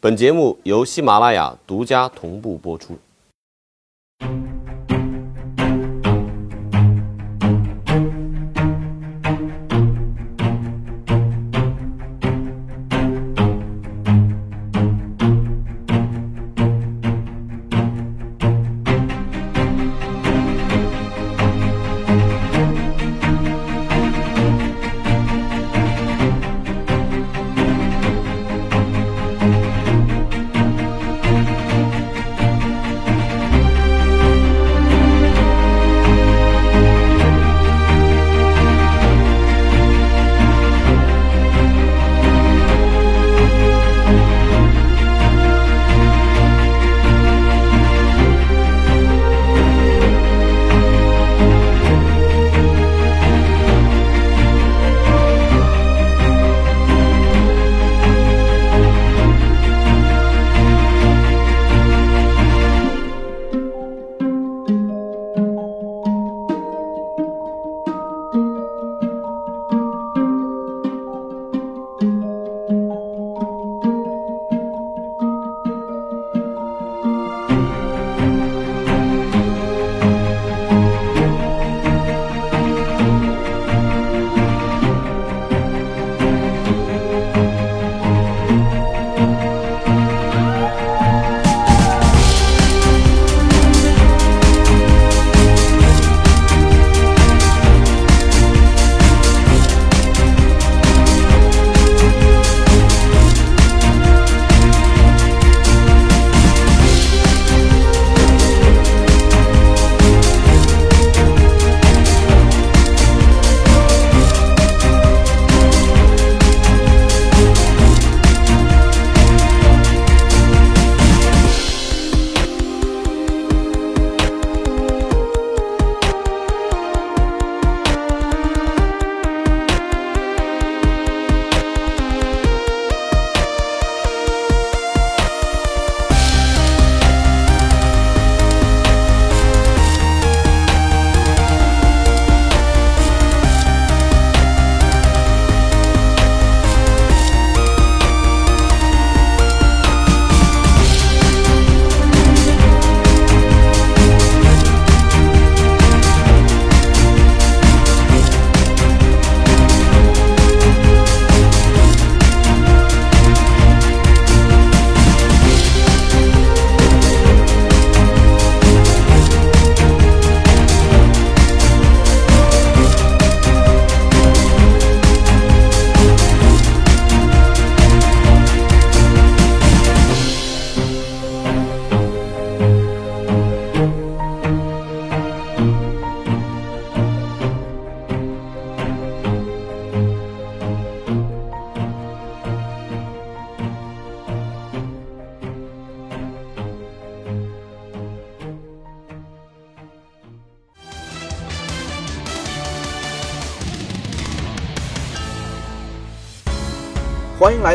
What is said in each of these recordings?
本节目由喜马拉雅独家同步播出。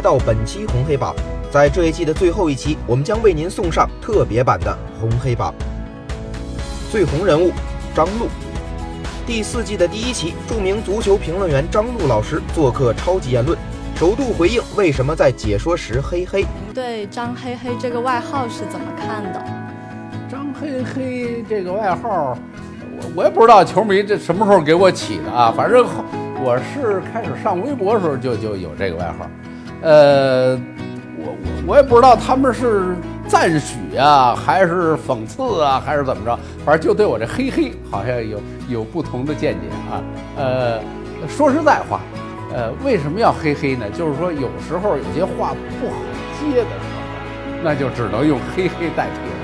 到本期红黑榜，在这一季的最后一期，我们将为您送上特别版的红黑榜。最红人物张璐，第四季的第一期，著名足球评论员张璐老师做客超级言论，首度回应为什么在解说时嘿嘿。对张嘿嘿这个外号是怎么看的？张嘿嘿这个外号，我我也不知道球迷这什么时候给我起的啊，反正我是开始上微博的时候就就有这个外号。呃，我我我也不知道他们是赞许啊，还是讽刺啊，还是怎么着，反正就对我这嘿嘿好像有有不同的见解啊。呃，说实在话，呃，为什么要嘿嘿呢？就是说有时候有些话不好接的时候，那就只能用嘿嘿代替了。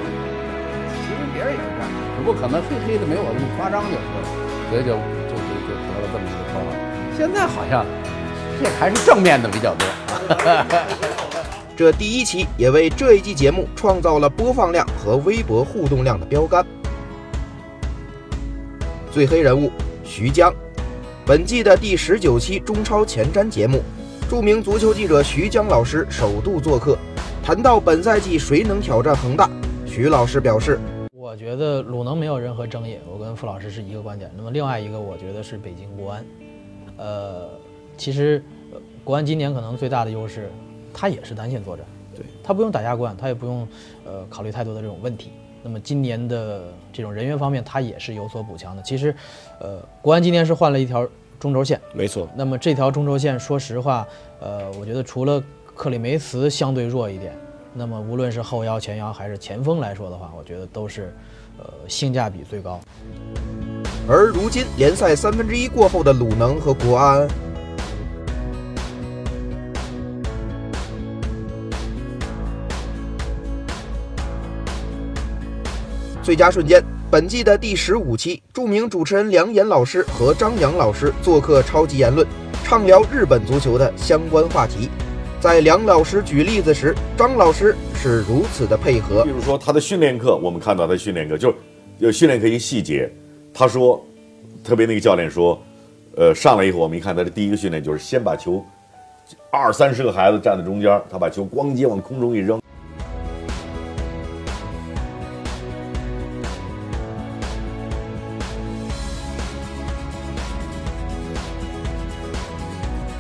其实别人也是这样，只不过可能嘿嘿的没我那么夸张就是了，所以就就就就得了这么一个绰号。现在好像这还是正面的比较多。这第一期也为这一季节目创造了播放量和微博互动量的标杆。最黑人物徐江，本季的第十九期中超前瞻节目，著名足球记者徐江老师首度做客，谈到本赛季谁能挑战恒大，徐老师表示：“我觉得鲁能没有任何争议，我跟傅老师是一个观点。那么另外一个，我觉得是北京国安。呃，其实。国安今年可能最大的优势，他也是单线作战，对，他不用打亚冠，他也不用呃考虑太多的这种问题。那么今年的这种人员方面，他也是有所补强的。其实，呃，国安今年是换了一条中轴线，没错。那么这条中轴线，说实话，呃，我觉得除了克里梅茨相对弱一点，那么无论是后腰、前腰还是前锋来说的话，我觉得都是呃性价比最高。而如今联赛三分之一过后的鲁能和国安。最佳瞬间，本季的第十五期，著名主持人梁岩老师和张扬老师做客《超级言论》，畅聊日本足球的相关话题。在梁老师举例子时，张老师是如此的配合。比如说他的训练课，我们看到他训练课就有训练课一细节，他说，特别那个教练说，呃，上来以后我们一看他的第一个训练就是先把球，二三十个孩子站在中间，他把球咣叽往空中一扔。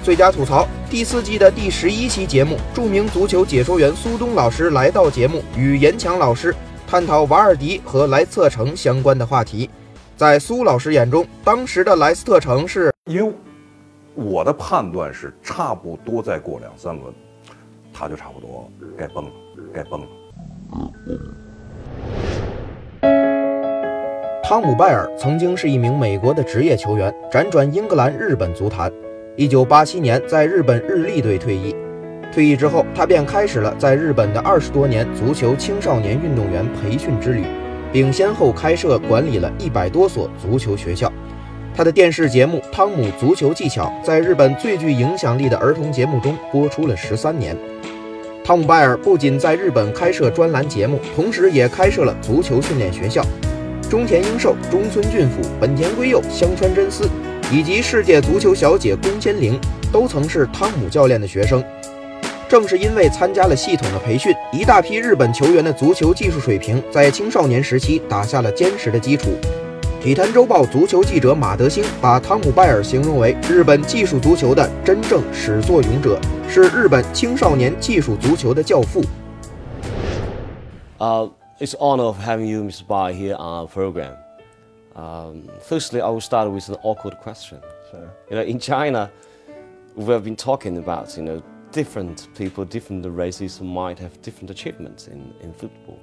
最佳吐槽第四季的第十一期节目，著名足球解说员苏东老师来到节目，与严强老师探讨瓦尔迪和莱斯特城相关的话题。在苏老师眼中，当时的莱斯特城是，因为我的判断是，差不多再过两三轮，他就差不多该崩了，该崩了。汤姆·拜尔曾经是一名美国的职业球员，辗转英格兰、日本足坛。一九八七年，在日本日立队退役。退役之后，他便开始了在日本的二十多年足球青少年运动员培训之旅，并先后开设管理了一百多所足球学校。他的电视节目《汤姆足球技巧》在日本最具影响力的儿童节目中播出了十三年。汤姆·拜尔不仅在日本开设专栏节目，同时也开设了足球训练学校。中田英寿、中村俊辅、本田圭佑、香川真司。以及世界足球小姐宫千玲都曾是汤姆教练的学生。正是因为参加了系统的培训，一大批日本球员的足球技术水平在青少年时期打下了坚实的基础。体坛周报足球记者马德兴把汤姆·拜尔形容为日本技术足球的真正始作俑者，是日本青少年技术足球的教父。Uh, it's on off having you, Mr. Bai, here on our program. Um, firstly, I will start with an awkward question. Sure. You know, in China, we have been talking about, you know, different people, different races might have different achievements in, in football.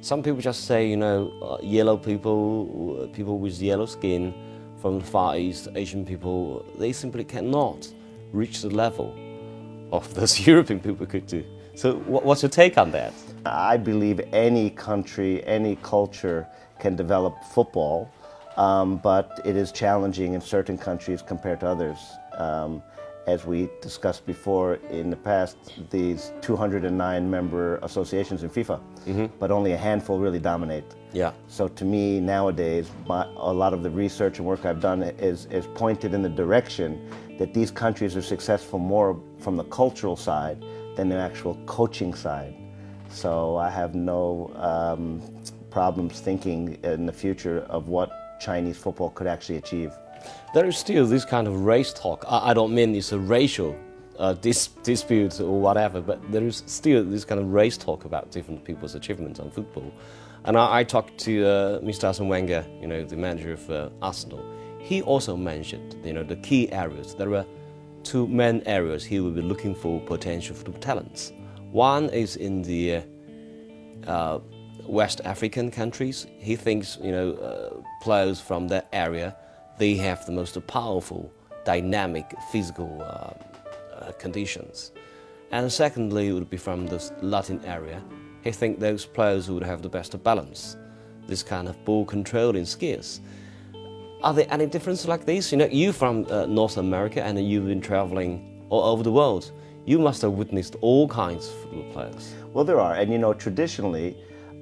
Some people just say, you know, uh, yellow people, uh, people with yellow skin from the Far East, Asian people, they simply cannot reach the level of those European people could do. So, what's your take on that? I believe any country, any culture can develop football um, but it is challenging in certain countries compared to others. Um, as we discussed before in the past, these 209 member associations in FIFA, mm-hmm. but only a handful really dominate. Yeah. So to me, nowadays, my, a lot of the research and work I've done is, is pointed in the direction that these countries are successful more from the cultural side than the actual coaching side. So I have no um, problems thinking in the future of what Chinese football could actually achieve. There is still this kind of race talk. I, I don't mean it's a racial uh, dis- dispute or whatever, but there is still this kind of race talk about different people's achievements on football. And I, I talked to uh, Mr. Arsene Wenger, you know, the manager of uh, Arsenal. He also mentioned, you know, the key areas. There are two main areas he will be looking for potential football talents. One is in the uh, West African countries. He thinks, you know, uh, players from that area, they have the most powerful, dynamic physical uh, uh, conditions. And secondly, it would be from the Latin area. He thinks those players would have the best balance, this kind of ball controlling skills. Are there any differences like this? You know, you from uh, North America and you've been traveling all over the world. You must have witnessed all kinds of football players. Well, there are, and you know, traditionally,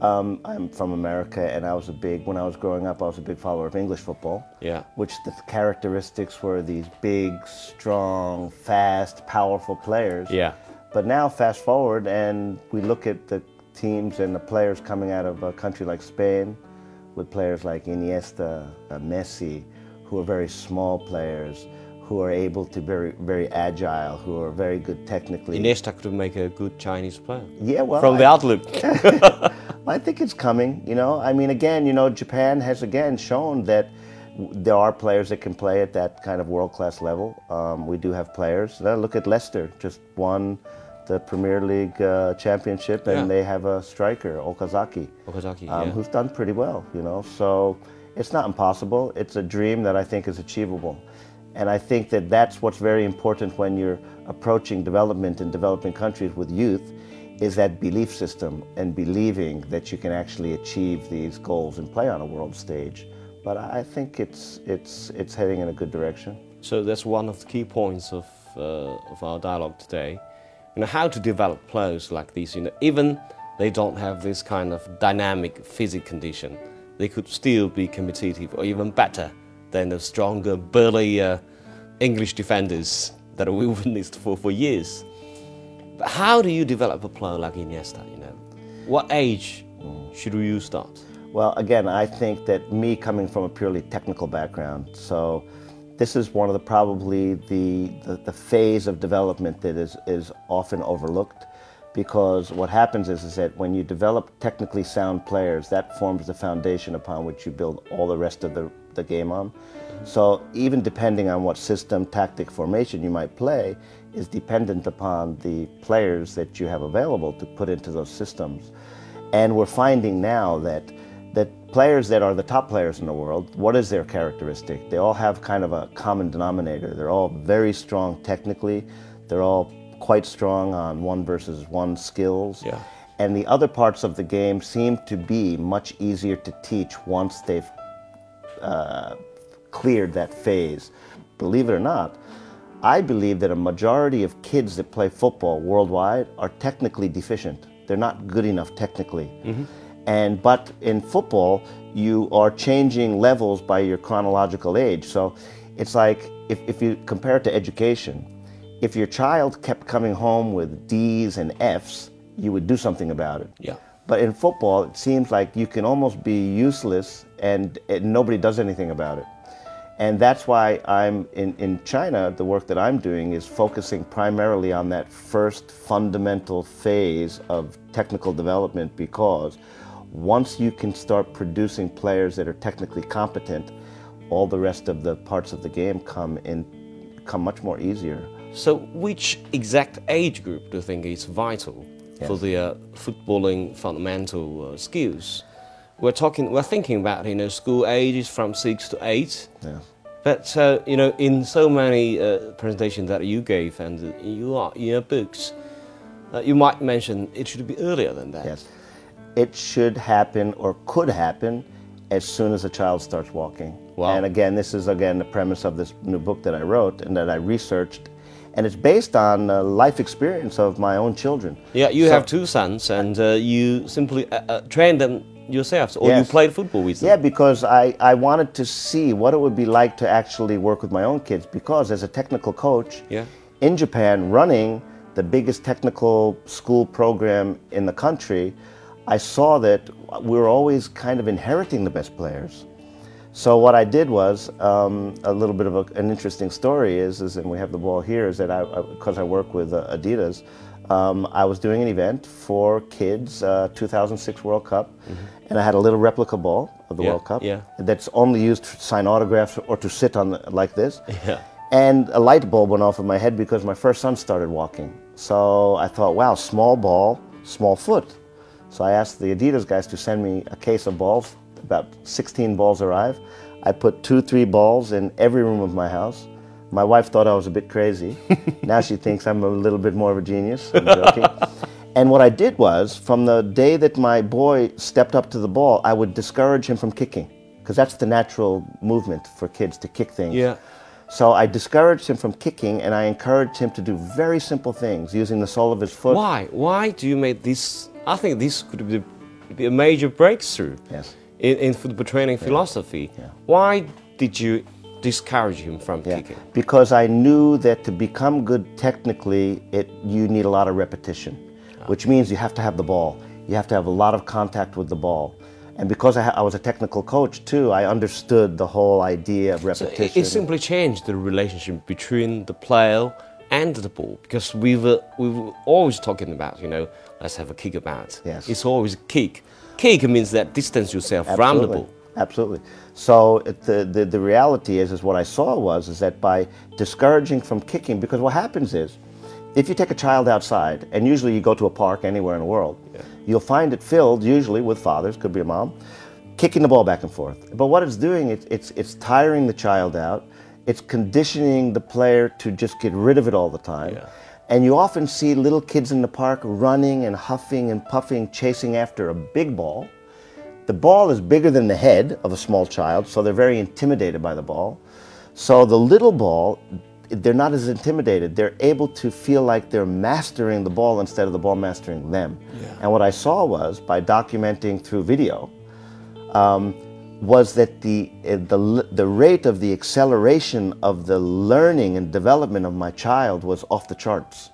um, I'm from America, and I was a big, when I was growing up, I was a big follower of English football. Yeah. Which the characteristics were these big, strong, fast, powerful players. Yeah. But now, fast forward, and we look at the teams and the players coming out of a country like Spain, with players like Iniesta, uh, Messi, who are very small players, who are able to very very agile, who are very good technically. Iniesta could make a good Chinese player. Yeah, well, from the outlook. I think it's coming. You know, I mean, again, you know, Japan has again shown that there are players that can play at that kind of world class level. Um, we do have players. Now look at Leicester, just won the Premier League uh, championship, and Yeah. they have a striker, Okazaki, Okazaki, um, yeah. who's done pretty well. You know, so it's not impossible. It's a dream that I think is achievable. And I think that that's what's very important when you're approaching development in developing countries with youth is that belief system and believing that you can actually achieve these goals and play on a world stage. But I think it's, it's, it's heading in a good direction. So that's one of the key points of, uh, of our dialogue today. You know, how to develop players like these. You know, even they don't have this kind of dynamic physical condition, they could still be competitive or even better than the stronger, burly English defenders that we witnessed for, for years. But how do you develop a player like Iniesta? You know, what age should you start? Well, again, I think that me coming from a purely technical background, so this is one of the probably the, the, the phase of development that is, is often overlooked because what happens is, is that when you develop technically sound players, that forms the foundation upon which you build all the rest of the, the game on. So even depending on what system, tactic, formation you might play is dependent upon the players that you have available to put into those systems. And we're finding now that that players that are the top players in the world, what is their characteristic? They all have kind of a common denominator. They're all very strong technically. They're all quite strong on one versus one skills. Yeah. And the other parts of the game seem to be much easier to teach once they've uh, cleared that phase. Believe it or not, I believe that a majority of kids that play football worldwide are technically deficient. They're not good enough technically. Mm-hmm. And but in football, you are changing levels by your chronological age. So it's like if, if you compare it to education, if your child kept coming home with D's and F's, you would do something about it. Yeah. But in football, it seems like you can almost be useless and, and nobody does anything about it. And that's why I'm in, in China, the work that I'm doing is focusing primarily on that first fundamental phase of technical development because once you can start producing players that are technically competent, all the rest of the parts of the game come in come much more easier. So, which exact age group do you think is vital for Yes. the uh, footballing fundamental uh, skills? We're talking, we're thinking about you know school ages from six to eight. Yeah. But uh, you know, in so many uh, presentations that you gave and in your, in your books, uh, you might mention it should be earlier than that. Yes. It should happen or could happen as soon as a child starts walking. Wow. And again, this is again the premise of this new book that I wrote and that I researched. And it's based on uh, life experience of my own children. Yeah, you So- have two sons, and uh, you simply uh, uh, train them yourselves, or you played football with them. Yeah, because I, I wanted to see what it would be like to actually work with my own kids. Because as a technical coach Yeah. in Japan, running the biggest technical school program in the country, I saw that we were always kind of inheriting the best players. So what I did was um, a little bit of a, an interesting story is, is, and we have the ball here, is that I, because I, work with uh, Adidas, um, I was doing an event for kids, uh, 2006 World Cup, and I had a little replica ball of the Yeah, World Cup yeah. that's only used to sign autographs or to sit on the, like this. Yeah. And a light bulb went off in my head because my first son started walking. So I thought, wow, small ball, small foot. So I asked the Adidas guys to send me a case of balls. About 16 balls arrived. I put two, three balls in every room of my house. My wife thought I was a bit crazy. now she thinks I'm a little bit more of a genius. I'm joking. and what I did was, from the day that my boy stepped up to the ball, I would discourage him from kicking. Because that's the natural movement for kids to kick things. Yeah. So I discouraged him from kicking and I encouraged him to do very simple things using the sole of his foot. Why? Why do you make this? I think this could be, be a major breakthrough Yes. in, in football training philosophy. Yeah. Why did you discourage him from Yeah. kicking? Because I knew that to become good technically, it you need a lot of repetition, ah. which means you have to have the ball. You have to have a lot of contact with the ball. And because I, I was a technical coach too, I understood the whole idea of So repetition. it, it simply changed the relationship between the player and the ball because we were we were always talking about you know let's have a kick about. Yes. It's always kick. Kick means that distance yourself from the ball. Absolutely. So it, the, the, the reality is, is what I saw was, is that by discouraging from kicking, because what happens is, if you take a child outside, and usually you go to a park anywhere in the world, you'll find it filled usually with fathers, could be a mom, kicking the ball back and forth. But what it's doing, it's, it's, it's tiring the child out. It's conditioning the player to just get rid of it all the time. Yeah. And you often see little kids in the park running and huffing and puffing, chasing after a big ball. The ball is bigger than the head of a small child, so they're very intimidated by the ball. So the little ball, they're not as intimidated. They're able to feel like they're mastering the ball instead of the ball mastering them. And what I saw was by documenting through video, um, was that the, uh, the, the rate of the acceleration of the learning and development of my child was off the charts.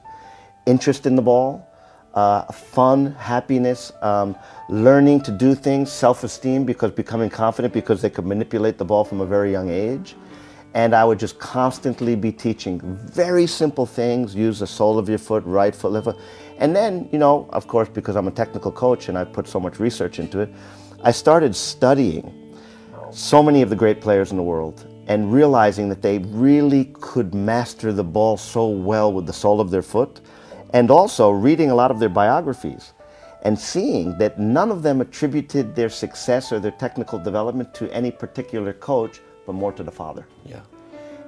Interest in the ball, uh, fun, happiness, um, learning to do things, self esteem, because becoming confident because they could manipulate the ball from a very young age. And I would just constantly be teaching very simple things use the sole of your foot, right foot, left foot. And then, you know, of course, because I'm a technical coach and I put so much research into it, I started studying so many of the great players in the world and realizing that they really could master the ball so well with the sole of their foot and also reading a lot of their biographies and seeing that none of them attributed their success or their technical development to any particular coach but more to the father Yeah.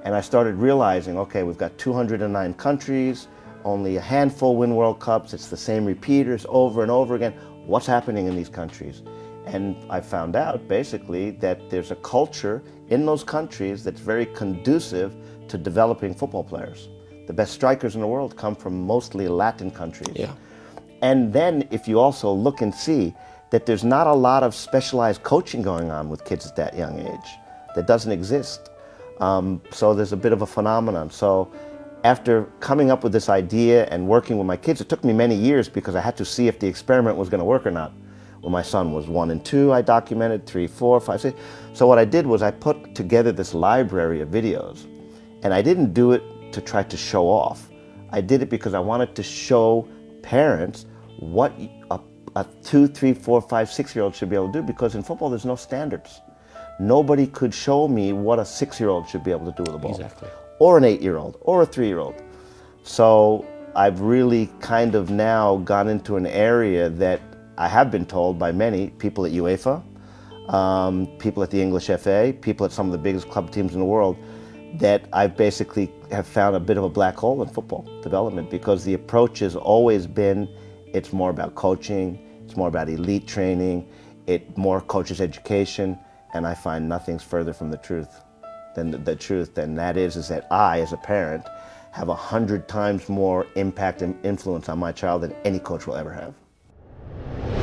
and I started realizing, okay, we've got 209 countries, only a handful win World Cups. It's the same repeaters over and over again. What's happening in these countries? And I found out basically that there's a culture in those countries that's very conducive to developing football players. The best strikers in the world come from mostly Latin countries. Yeah. And then if you also look and see that there's not a lot of specialized coaching going on with kids at that young age, that doesn't exist. Um, so there's a bit of a phenomenon. So after coming up with this idea and working with my kids, it took me many years because I had to see if the experiment was going to work or not. When my son was one and two, I documented three, four, five, six. So what I did was I put together this library of videos, and I didn't do it to try to show off. I did it because I wanted to show parents what a, a two, three, four, five, six-year-old should be able to do. Because in football, there's no standards. Nobody could show me what a six-year-old should be able to do with a ball Exactly. or an eight-year-old or a three-year-old. So I've really kind of now gone into an area that I have been told by many people at UEFA, um, people at the English FA, people at some of the biggest club teams in the world, that I've basically have found a bit of a black hole in football development because the approach has always been it's more about coaching, it's more about elite training, it more coaches education, and I find nothing's further from the truth than the, the truth. And that is, is that I, as a parent, have a hundred times more impact and influence on my child than any coach will ever have.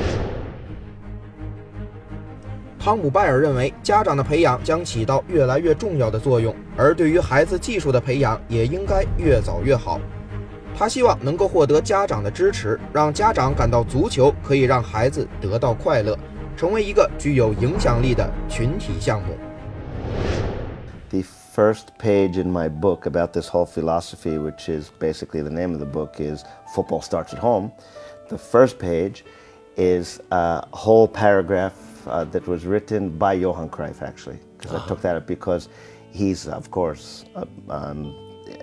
汤姆拜尔认为，家长的培养将起到越来越重要的作用，而对于孩子技术的培养也应该越早越好。他希望能够获得家长的支持，让家长感到足球可以让孩子得到快乐，成为一个具有影响力的群体项目。 the first page in my book about this whole philosophy, which is basically the name of the book, is Football Starts at Home. The first page is a whole paragraph uh, that was written by Johan Cruyff, actually, because I took that up because he's, of course, uh, um,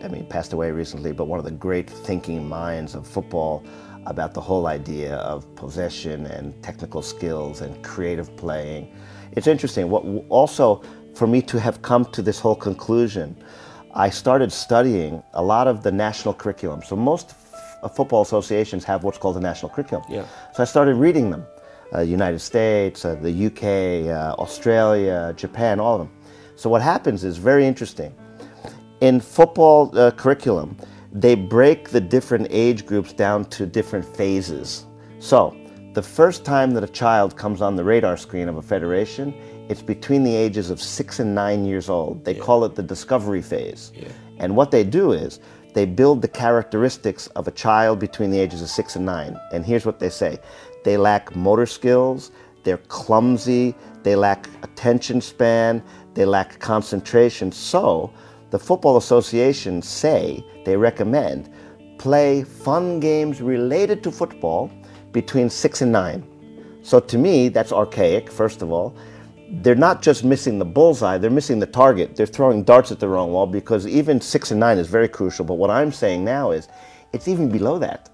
I mean, passed away recently, but one of the great thinking minds of football about the whole idea of possession and technical skills and creative playing. It's interesting. What also for me to have come to this whole conclusion, I started studying a lot of the national curriculum. So most f- football associations have what's called a national curriculum. Yeah. So I started reading them. Uh, United States, uh, the UK, uh, Australia, Japan, all of them. So what happens is very interesting. In football curriculum, they break the different age groups down to different phases. So the first time that a child comes on the radar screen of a federation, it's between the ages of six and nine years old. They call it the discovery phase. And what they do is they build the characteristics of a child between the ages of six and nine. And here's what they say they lack motor skills, they're clumsy, they lack attention span, they lack concentration. So, the Football Association say they recommend play fun games related to football between 6 and 9. So to me, that's archaic, first of all. They're not just missing the bullseye, they're missing the target. They're throwing darts at the wrong wall because even 6 and 9 is very crucial. But what I'm saying now is it's even below that.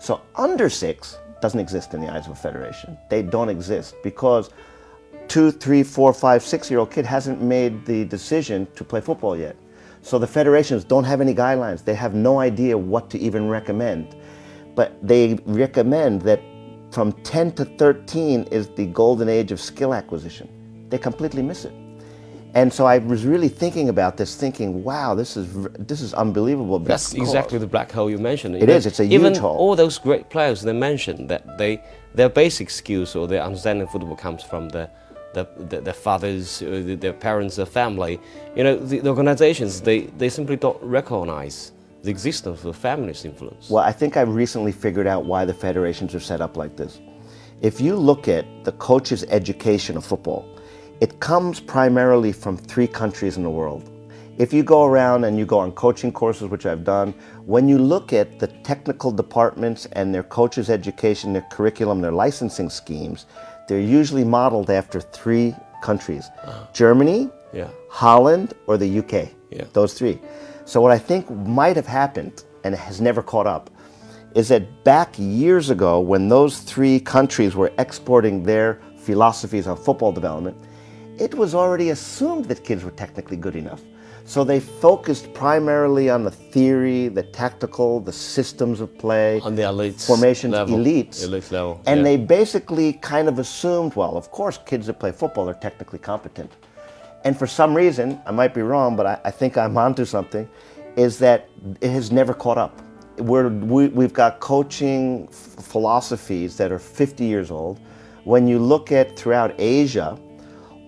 So under 6 doesn't exist in the eyes of a federation. They don't exist because two, three, four, five, six year old kid hasn't made the decision to play football yet. So the federations don't have any guidelines. They have no idea what to even recommend. But they recommend that from 10 to 13 is the golden age of skill acquisition. They completely miss it. And so I was really thinking about this, thinking, "Wow, this is this is unbelievable." That's because- exactly the black hole you mentioned. It is. is, it's a Even huge hole. all those great players they mentioned that they their basic skills or their understanding of football comes from the the, the, their fathers, uh, their parents, their family. You know, the, the organizations they, they simply don't recognize the existence of family's influence. Well, I think I've recently figured out why the federations are set up like this. If you look at the coaches' education of football, it comes primarily from three countries in the world. If you go around and you go on coaching courses, which I've done, when you look at the technical departments and their coaches' education, their curriculum, their licensing schemes, they're usually modeled after three countries uh-huh. Germany, Yeah. Holland, or the UK. Yeah. Those three. So what I think might have happened and has never caught up is that back years ago when those three countries were exporting their philosophies on football development, it was already assumed that kids were technically good enough. So they focused primarily on the theory, the tactical, the systems of play, On the elites formations, level, elites, elite level, and yeah. they basically kind of assumed, well, of course, kids that play football are technically competent. And for some reason, I might be wrong, but I, I think I'm onto something, is that it has never caught up. We're, we, we've got coaching f- philosophies that are 50 years old. When you look at throughout Asia,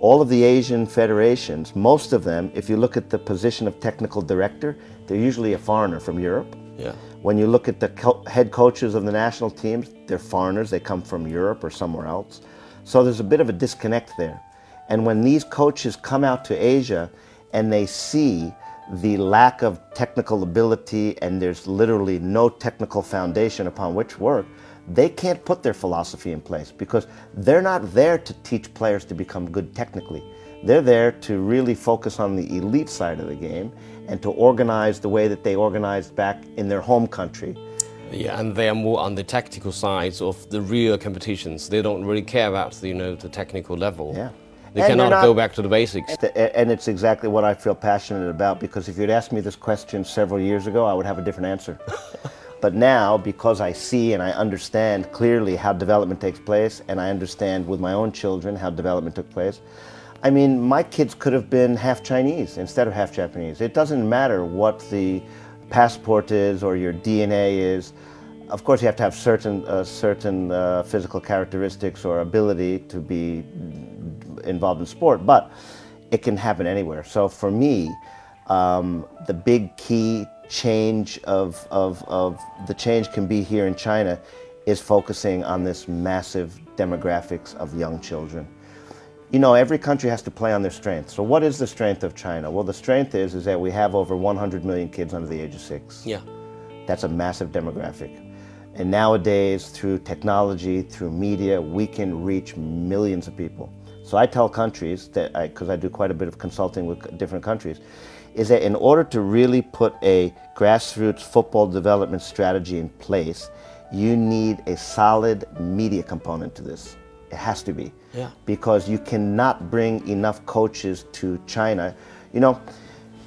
all of the Asian federations, most of them, if you look at the position of technical director, they're usually a foreigner from Europe. Yeah. When you look at the co- head coaches of the national teams, they're foreigners, they come from Europe or somewhere else. So there's a bit of a disconnect there. And when these coaches come out to Asia and they see the lack of technical ability and there's literally no technical foundation upon which work, they can't put their philosophy in place because they're not there to teach players to become good technically. They're there to really focus on the elite side of the game and to organize the way that they organized back in their home country. Yeah, and they are more on the tactical sides of the real competitions. They don't really care about the, you know the technical level. Yeah. They And cannot they're go back to the basics. And it's exactly what I feel passionate about because if you'd asked me this question several years ago, I would have a different answer. but now, because I see and I understand clearly how development takes place, and I understand with my own children how development took place, I mean, my kids could have been half Chinese instead of half Japanese. It doesn't matter what the passport is or your DNA is. Of course, you have to have certain uh, certain uh, physical characteristics or ability to be involved in sport, but it can happen anywhere. So for me, um, the big key change of, of, of the change can be here in China is focusing on this massive demographics of young children. You know, every country has to play on their strength. So what is the strength of China? Well, the strength is, is that we have over 100 million kids under the age of six. Yeah. That's a massive demographic. And nowadays, through technology, through media, we can reach millions of people. So I tell countries that, because I, do quite a bit of consulting with different countries, is that in order to really put a grassroots football development strategy in place, you need a solid media component to this. It has to be. Yeah. Because you cannot bring enough coaches to China. You know,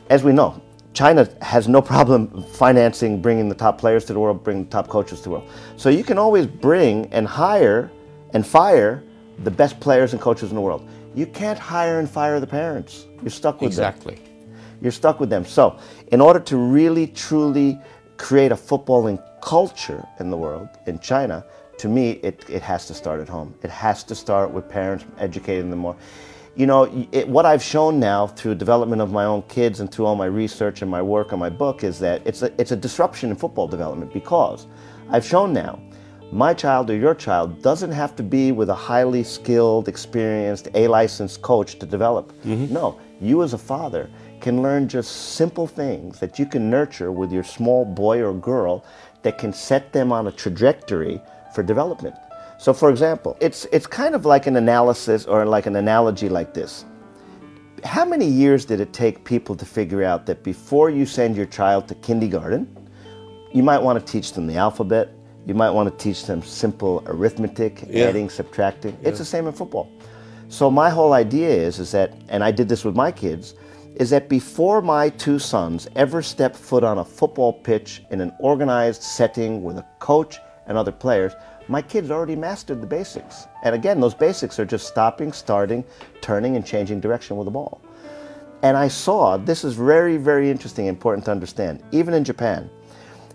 as we know, China has no problem financing bringing the top players to the world, bringing the top coaches to the world. So you can always bring and hire and fire the best players and coaches in the world. You can't hire and fire the parents. You're stuck with them. Exactly. You're stuck with them. So, in order to really truly create a footballing culture in the world, in China, to me, it, it has to start at home. It has to start with parents educating them more. You know, it, what I've shown now through development of my own kids and through all my research and my work on my book is that it's a, it's a disruption in football development because I've shown now my child or your child doesn't have to be with a highly skilled, experienced, A licensed coach to develop. Mm-hmm. No, you as a father can learn just simple things that you can nurture with your small boy or girl that can set them on a trajectory for development. So, for example, it's, it's kind of like an analysis or like an analogy like this. How many years did it take people to figure out that before you send your child to kindergarten, you might want to teach them the alphabet, you might want to teach them simple arithmetic, Yeah. adding, subtracting. It's the same in football. So my whole idea is is that and I did this with my kids is that before my two sons ever step foot on a football pitch in an organized setting with a coach and other players, my kids already mastered the basics. And again, those basics are just stopping, starting, turning and changing direction with the ball. And I saw this is very, very interesting, important to understand, even in Japan.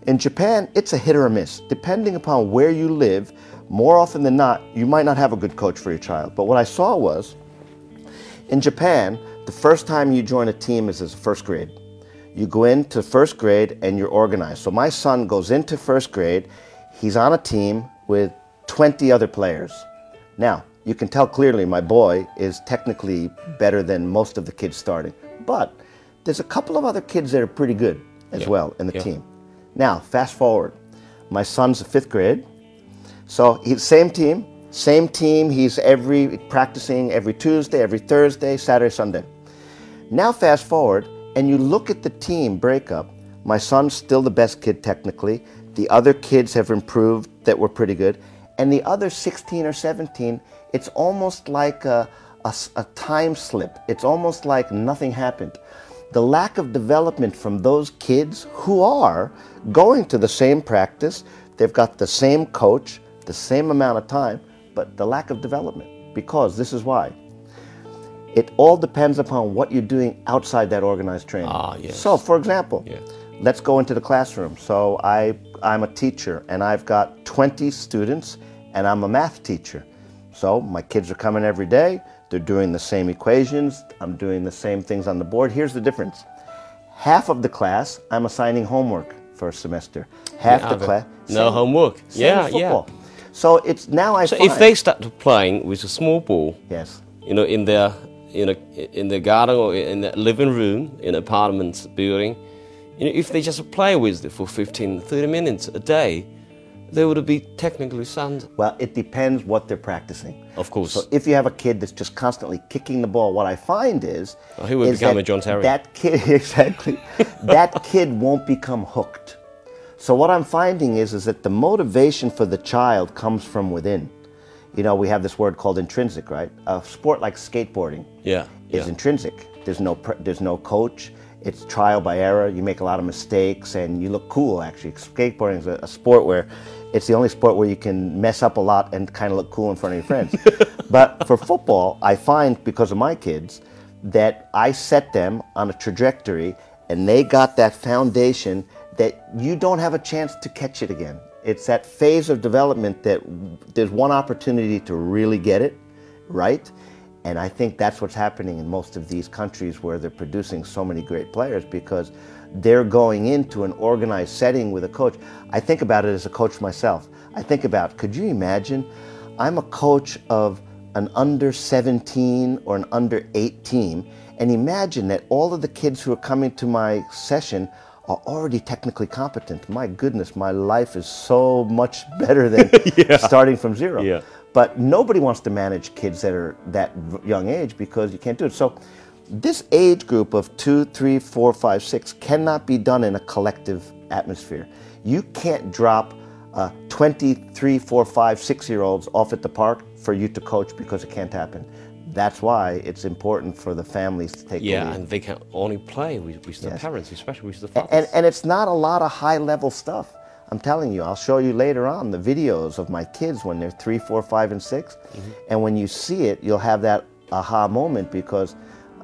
In Japan, it's a hit or a miss. Depending upon where you live, more often than not, you might not have a good coach for your child. But what I saw was in Japan, the first time you join a team is as first grade. You go into first grade and you're organized. So my son goes into first grade, he's on a team with 20 other players. Now, you can tell clearly my boy is technically better than most of the kids starting. But there's a couple of other kids that are pretty good as Yeah. well in the Yeah. team. Now, fast forward. My son's a fifth grade. So he's same team, same team. He's every practicing every Tuesday, every Thursday, Saturday, Sunday. Now fast forward, and you look at the team breakup. My son's still the best kid technically. The other kids have improved that were pretty good, and the other 16 or 17, it's almost like a a time slip. It's almost like nothing happened. The lack of development from those kids who are going to the same practice, they've got the same coach, the same amount of time, but the lack of development. Because this is why. It all depends upon what you're doing outside that organized training. Ah, yes. So, for example, Yeah. let's go into the classroom. So, I, I'm a teacher and I've got 20 students and I'm a math teacher. So, my kids are coming every day, they're doing the same equations, I'm doing the same things on the board. Here's the difference half of the class, I'm assigning homework for a semester. Half Yeah, the class, no homework. Yeah, with yeah. So it's now I So find, if they start playing with a small ball, yes, you know, in their you know in the garden or in the living room in an apartment building, you know, if they just play with it for 15, 30 minutes a day, they would be technically sound. Well, it depends what they're practicing. Of course. So if you have a kid that's just constantly kicking the ball, what I find is Oh, he will is become that a John Terry. That kid exactly. that kid won't become hooked. So what I'm finding is is that the motivation for the child comes from within. You know, we have this word called intrinsic, right? A sport like skateboarding Yeah. is yeah. intrinsic. There's no pr- there's no coach. It's trial by error. You make a lot of mistakes, and you look cool. Actually, skateboarding is a, a sport where it's the only sport where you can mess up a lot and kind of look cool in front of your friends. but for football, I find because of my kids that I set them on a trajectory, and they got that foundation that you don't have a chance to catch it again. It's that phase of development that there's one opportunity to really get it right. And I think that's what's happening in most of these countries where they're producing so many great players because they're going into an organized setting with a coach. I think about it as a coach myself. I think about, could you imagine? I'm a coach of an under 17 or an under 8 team, and imagine that all of the kids who are coming to my session are already technically competent. My goodness, my life is so much better than starting from zero. Yeah. But nobody wants to manage kids that are that young age because you can't do it. So this age group of two, three, four, five, six cannot be done in a collective atmosphere. You can't drop uh, 23, 4, 5, 6 year olds off at the park for you to coach because it can't happen. That's why it's important for the families to take the Yeah, lead. and they can only play with, with the Yes. parents, especially with the fathers. And, and it's not a lot of high level stuff. I'm telling you, I'll show you later on the videos of my kids when they're three, four, five, and 6 And when you see it, you'll have that aha moment because,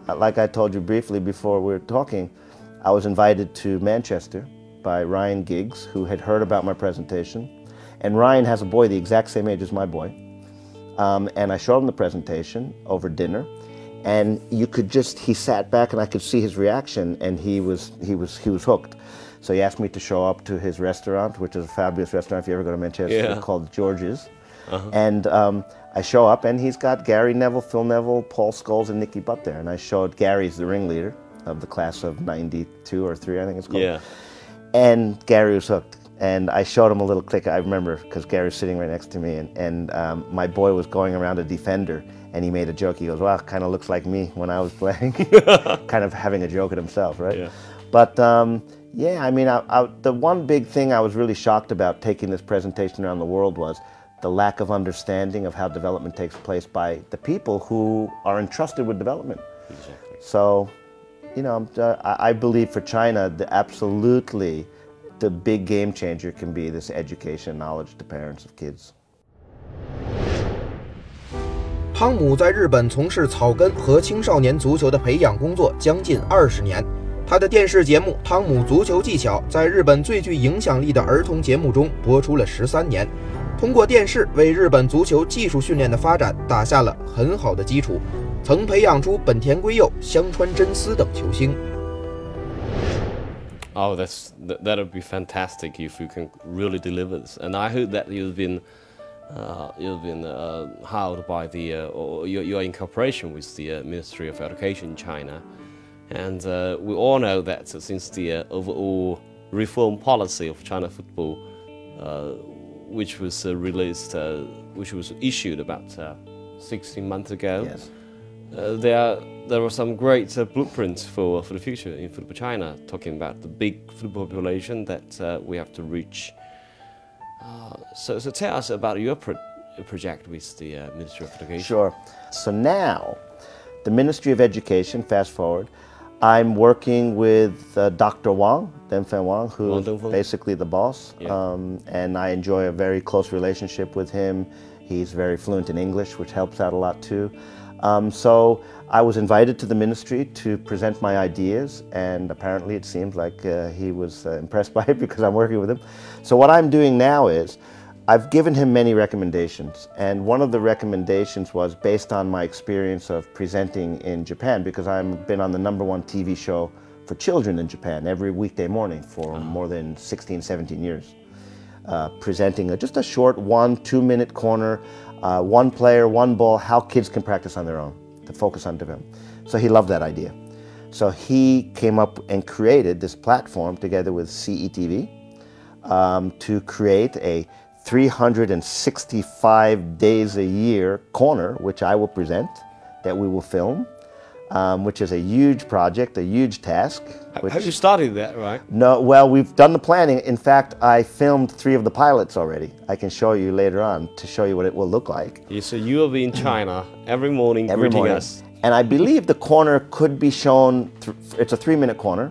uh, like I told you briefly before we were talking, I was invited to Manchester by Ryan Giggs, who had heard about my presentation. And Ryan has a boy the exact same age as my boy. Um, and I showed him the presentation over dinner, and you could just he sat back and I could see his reaction, and he was he was he was hooked. So he asked me to show up to his restaurant, which is a fabulous restaurant if you ever go to Manchester, Yeah. called George's. And um, I show up, and he's got Gary Neville, Phil Neville, Paul Scholes, and Nicky Butt there. And I showed Gary's the ringleader of the class of 92 or 3, I think it's called. Yeah. And Gary was hooked. And I showed him a little click. I remember because Gary's sitting right next to me, and, and um, my boy was going around a defender, and he made a joke. He goes, "Well, kind of looks like me when I was playing," kind of having a joke at himself, right? Yeah. But um, yeah, I mean, I, I, the one big thing I was really shocked about taking this presentation around the world was the lack of understanding of how development takes place by the people who are entrusted with development. So, you know, uh, I I believe for China, the absolutely the big game changer can be this education knowledge to parents of kids. 汤姆在日本从事草根和青少年足球的培养工作将近二十年。他的电视节目《汤姆足球技巧》在日本最具影响力的儿童节目中播出了十三年，通过电视为日本足球技术训练的发展打下了很好的基础，曾培养出本田圭佑、香川真司等球星。Oh, that's that, would be fantastic if you can really deliver this. And I heard that you've been uh, you've been uh, hired by the uh, or you're, you're in cooperation with the uh, Ministry of Education in China, and uh, we all know that since the uh, overall reform policy of China football, which was released, which was issued about uh, 16 months ago. Yes. Uh, there, there were some great uh, blueprints for, for the future in football China, talking about the big football population that uh, we have to reach. Uh, so, so tell us about your pro- project with the uh, Ministry of Education. Sure. So now, the Ministry of Education, fast forward, I'm working with uh, Dr. Wang, Dengfeng Wang, who is basically the boss. Yeah. Um, and I enjoy a very close relationship with him. He's very fluent in English, which helps out a lot too. Um, so I was invited to the ministry to present my ideas, and apparently it seemed like uh, he was uh, impressed by it because I'm working with him. So what I'm doing now is I've given him many recommendations, and one of the recommendations was based on my experience of presenting in Japan because I've been on the number one TV show for children in Japan every weekday morning for more than 16, 17 years uh, presenting a, just a short one, two minute corner, uh, one player, one ball, how kids can practice on their own to focus on development. So he loved that idea. So he came up and created this platform together with CETV um, to create a 365 days a year corner, which I will present, that we will film, um, which is a huge project, a huge task. which- Have you started that, right? no, well, we've done the planning. In fact, I filmed three of the pilots already. I can show you later on to show you what it will look like Yeah, so you will be in China every morning every greeting morning. us. And I believe the corner could be shown. It's a three-minute corner.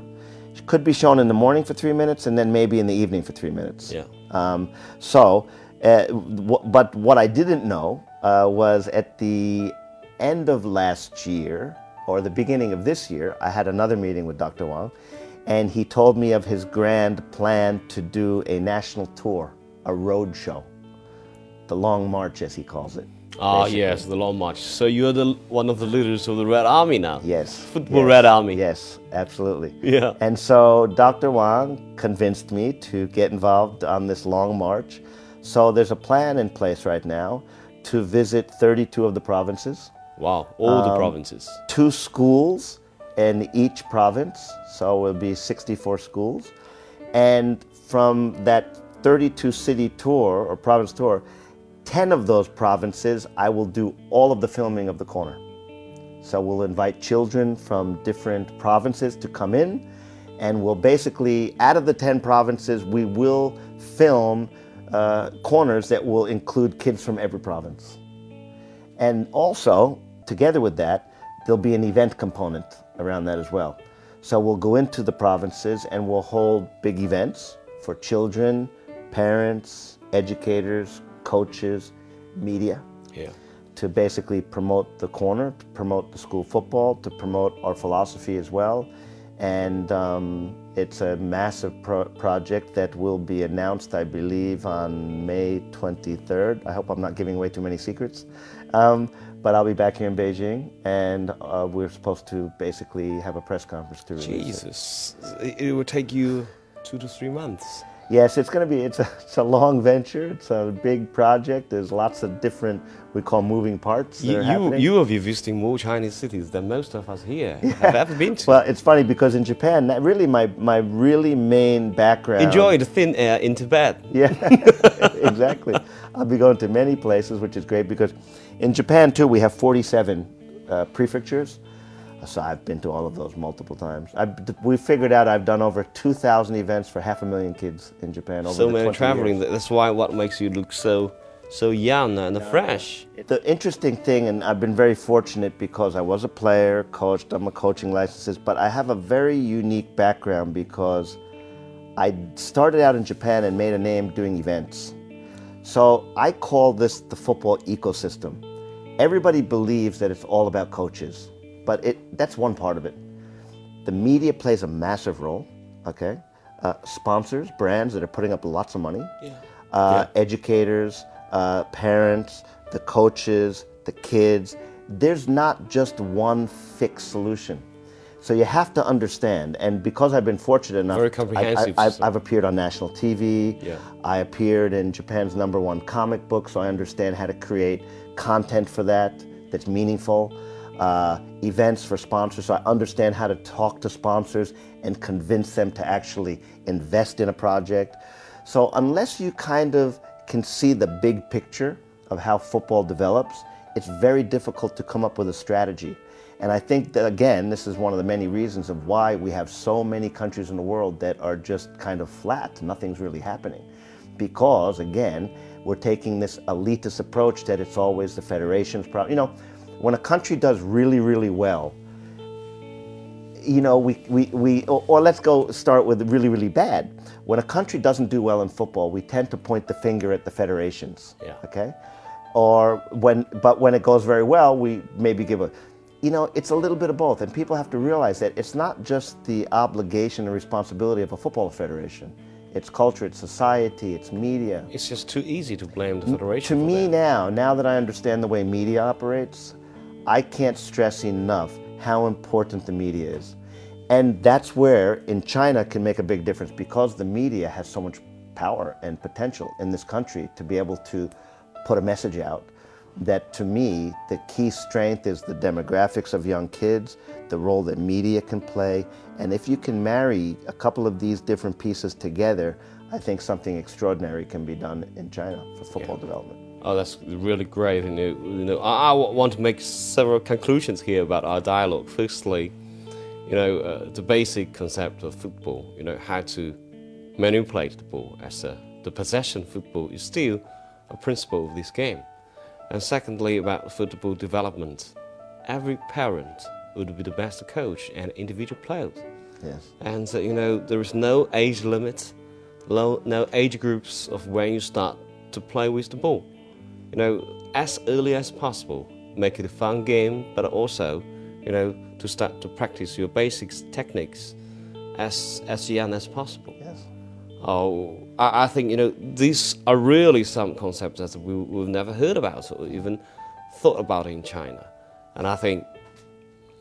It could be shown in the morning for three minutes, and then maybe in the evening for three minutes. Yeah. Um, so, uh, w- but what I didn't know uh, was at the end of last year or the beginning of this year, I had another meeting with Dr. Wang, and he told me of his grand plan to do a national tour, a road show, the Long March, as he calls it. Ah, basically. yes, the Long March. So you're the one of the leaders of the Red Army now. Yes. Football yes, Red Army. Yes, absolutely. Yeah. And so Dr. Wang convinced me to get involved on this long march. So there's a plan in place right now to visit 32 of the provinces, Wow, all Um, the provinces. two schools in each province. So it will be 64 schools. And from that 32 city tour or province tour, 10 of those provinces, I will do all of the filming of the corner. So we'll invite children from different provinces to come in, and we'll basically, out of the 10 provinces, we will film uh, corners that will include kids from every province. And also, together with that, there'll be an event component around that as well. So we'll go into the provinces and we'll hold big events for children, parents, educators, coaches, media Yeah. to basically promote the corner, to promote the school football, to promote our philosophy as well. And um, it's a massive pro- project that will be announced, I believe, on May 23rd. I hope I'm not giving away too many secrets. Um, but I'll be back here in Beijing, and uh, we're supposed to basically have a press conference to release it. Jesus, it, will take you two to three months. Yes, it's going to be. It's a, it's a long venture. It's a big project. There's lots of different we call moving parts. You, you, you will be visiting more Chinese cities than most of us here have ever been to. Well, it's funny because in Japan, that really my my really main background. Enjoy the thin air in Tibet. Yeah, exactly. I'll be going to many places, which is great because in Japan too we have 47 uh, prefectures. So I've been to all of those multiple times. I've, we figured out I've done over 2,000 events for half a million kids in Japan. Over So the many traveling. years. That's why what makes you look so so young and fresh. The interesting thing, and I've been very fortunate because I was a player, coached, I'm a coaching licenses, but I have a very unique background because I started out in Japan and made a name doing events. So I call this the football ecosystem. Everybody believes that it's all about coaches, but it, that's one part of it. The media plays a massive role, okay? Uh, sponsors, brands that are putting up lots of money, uh, educators, uh, parents, the coaches, the kids. There's not just one fixed solution. So you have to understand, and because I've been fortunate enough, Very I- comprehensive I, have appeared on national TV. Yeah. I appeared in Japan's number one comic book, so I understand how to create content for that that's meaningful. Uh, events for sponsors, so I understand how to talk to sponsors and convince them to actually invest in a project. So unless you kind of can see the big picture of how football develops, it's very difficult to come up with a strategy. And I think that, again, this is one of the many reasons of why we have so many countries in the world that are just kind of flat. Nothing's really happening. Because, again, we're taking this elitist approach that it's always the federation's problem. You know, when a country does really, really well, you know, we, we, we or, or let's go start with really, really bad. When a country doesn't do well in football, we tend to point the finger at the federations. Yeah. Okay? Or when, but when it goes very well, we maybe give a, you know, it's a little bit of both. And people have to realize that it's not just the obligation and responsibility of a football federation. It's culture, it's society, it's media. It's just too easy to blame the federation. To for me that. now, now that I understand the way media operates, I can't stress enough how important the media is. And that's where in China can make a big difference because the media has so much power and potential in this country to be able to put a message out that to me the key strength is the demographics of young kids, the role that media can play, and if you can marry a couple of these different pieces together, I think something extraordinary can be done in China for football development. Oh, that's really great. You know, you know, I, I want to make several conclusions here about our dialogue. Firstly, you know, uh, the basic concept of football. You know, how to manipulate the ball as a, the possession football is still a principle of this game. And secondly, about football development, every parent would be the best coach and individual players. Yes. And uh, you know, there is no age limit, low, no age groups of when you start to play with the ball. You know, as early as possible, make it a fun game, but also, you know, to start to practice your basics techniques as as young as possible. Yes. Oh, I, I think you know these are really some concepts that we, we've never heard about or even thought about in China, and I think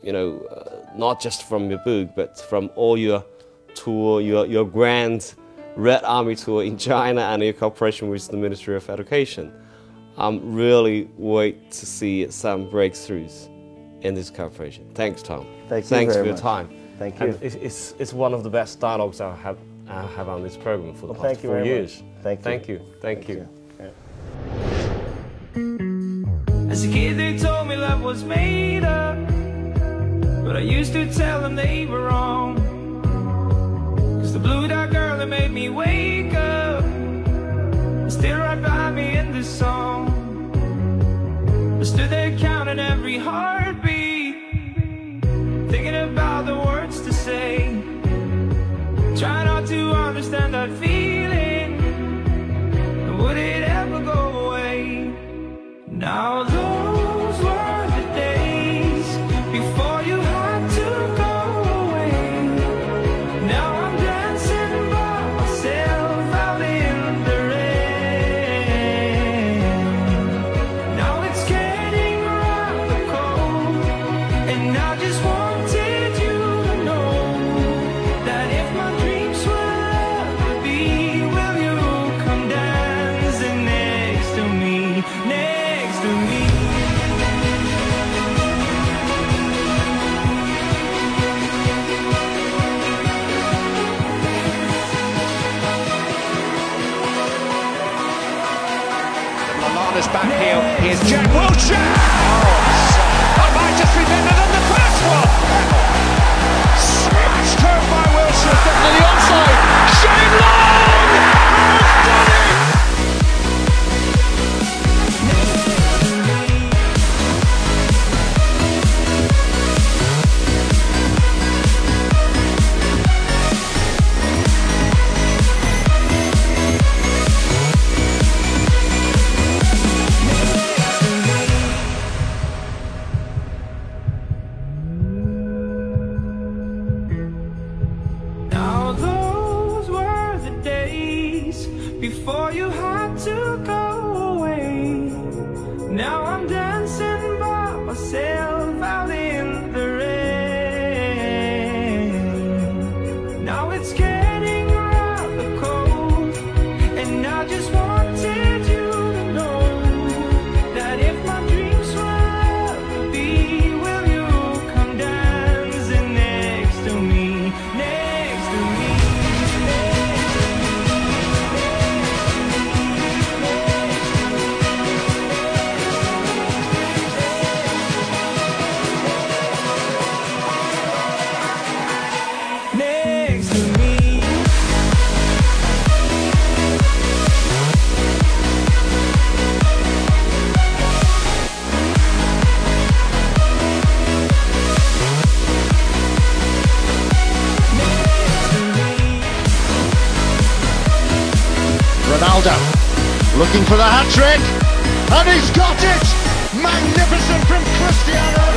you know uh, not just from your book but from all your tour, your your grand Red Army tour in China and your cooperation with the Ministry of Education. I'm really wait to see some breakthroughs in this cooperation. Thanks, Tom. Thank you Thanks very for your much. time. Thank you. it's, it's, it's one of the best dialogues I have, I have on this program for the Well, past thank you four very years. much. Thank you. Thank you. Thank, you. As a kid, they told me love was made up. But I used to tell them they were wrong. Cause the blue dot girl that made me wake up is still right by me in this song. I stood there counting every heartbeat, thinking about the words to say. Try not to understand that feeling. for the hat trick, and he's got it! Magnificent from Cristiano